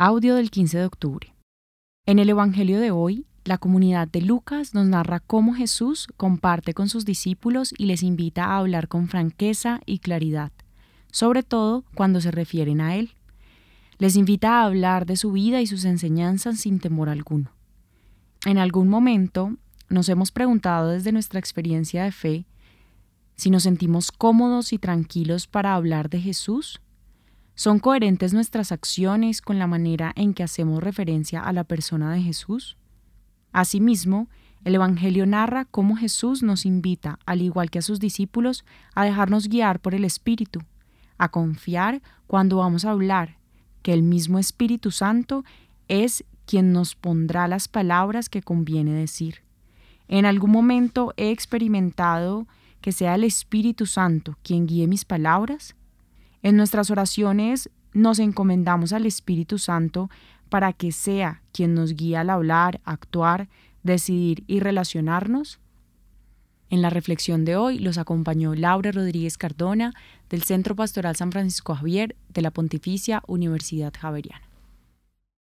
Audio del 15 de octubre. En el Evangelio de hoy, la comunidad de Lucas nos narra cómo Jesús comparte con sus discípulos y les invita a hablar con franqueza y claridad, sobre todo cuando se refieren a Él. Les invita a hablar de su vida y sus enseñanzas sin temor alguno. En algún momento nos hemos preguntado desde nuestra experiencia de fe si nos sentimos cómodos y tranquilos para hablar de Jesús ¿Son coherentes nuestras acciones con la manera en que hacemos referencia a la persona de Jesús? Asimismo, el Evangelio narra cómo Jesús nos invita, al igual que a sus discípulos, a dejarnos guiar por el Espíritu, a confiar cuando vamos a hablar, que el mismo Espíritu Santo es quien nos pondrá las palabras que conviene decir. En algún momento he experimentado que sea el Espíritu Santo quien guíe mis palabras en nuestras oraciones nos encomendamos al Espíritu Santo para que sea quien nos guíe al hablar, actuar, decidir y relacionarnos. En la reflexión de hoy los acompañó Laura Rodríguez Cardona del Centro Pastoral San Francisco Javier de la Pontificia Universidad Javeriana.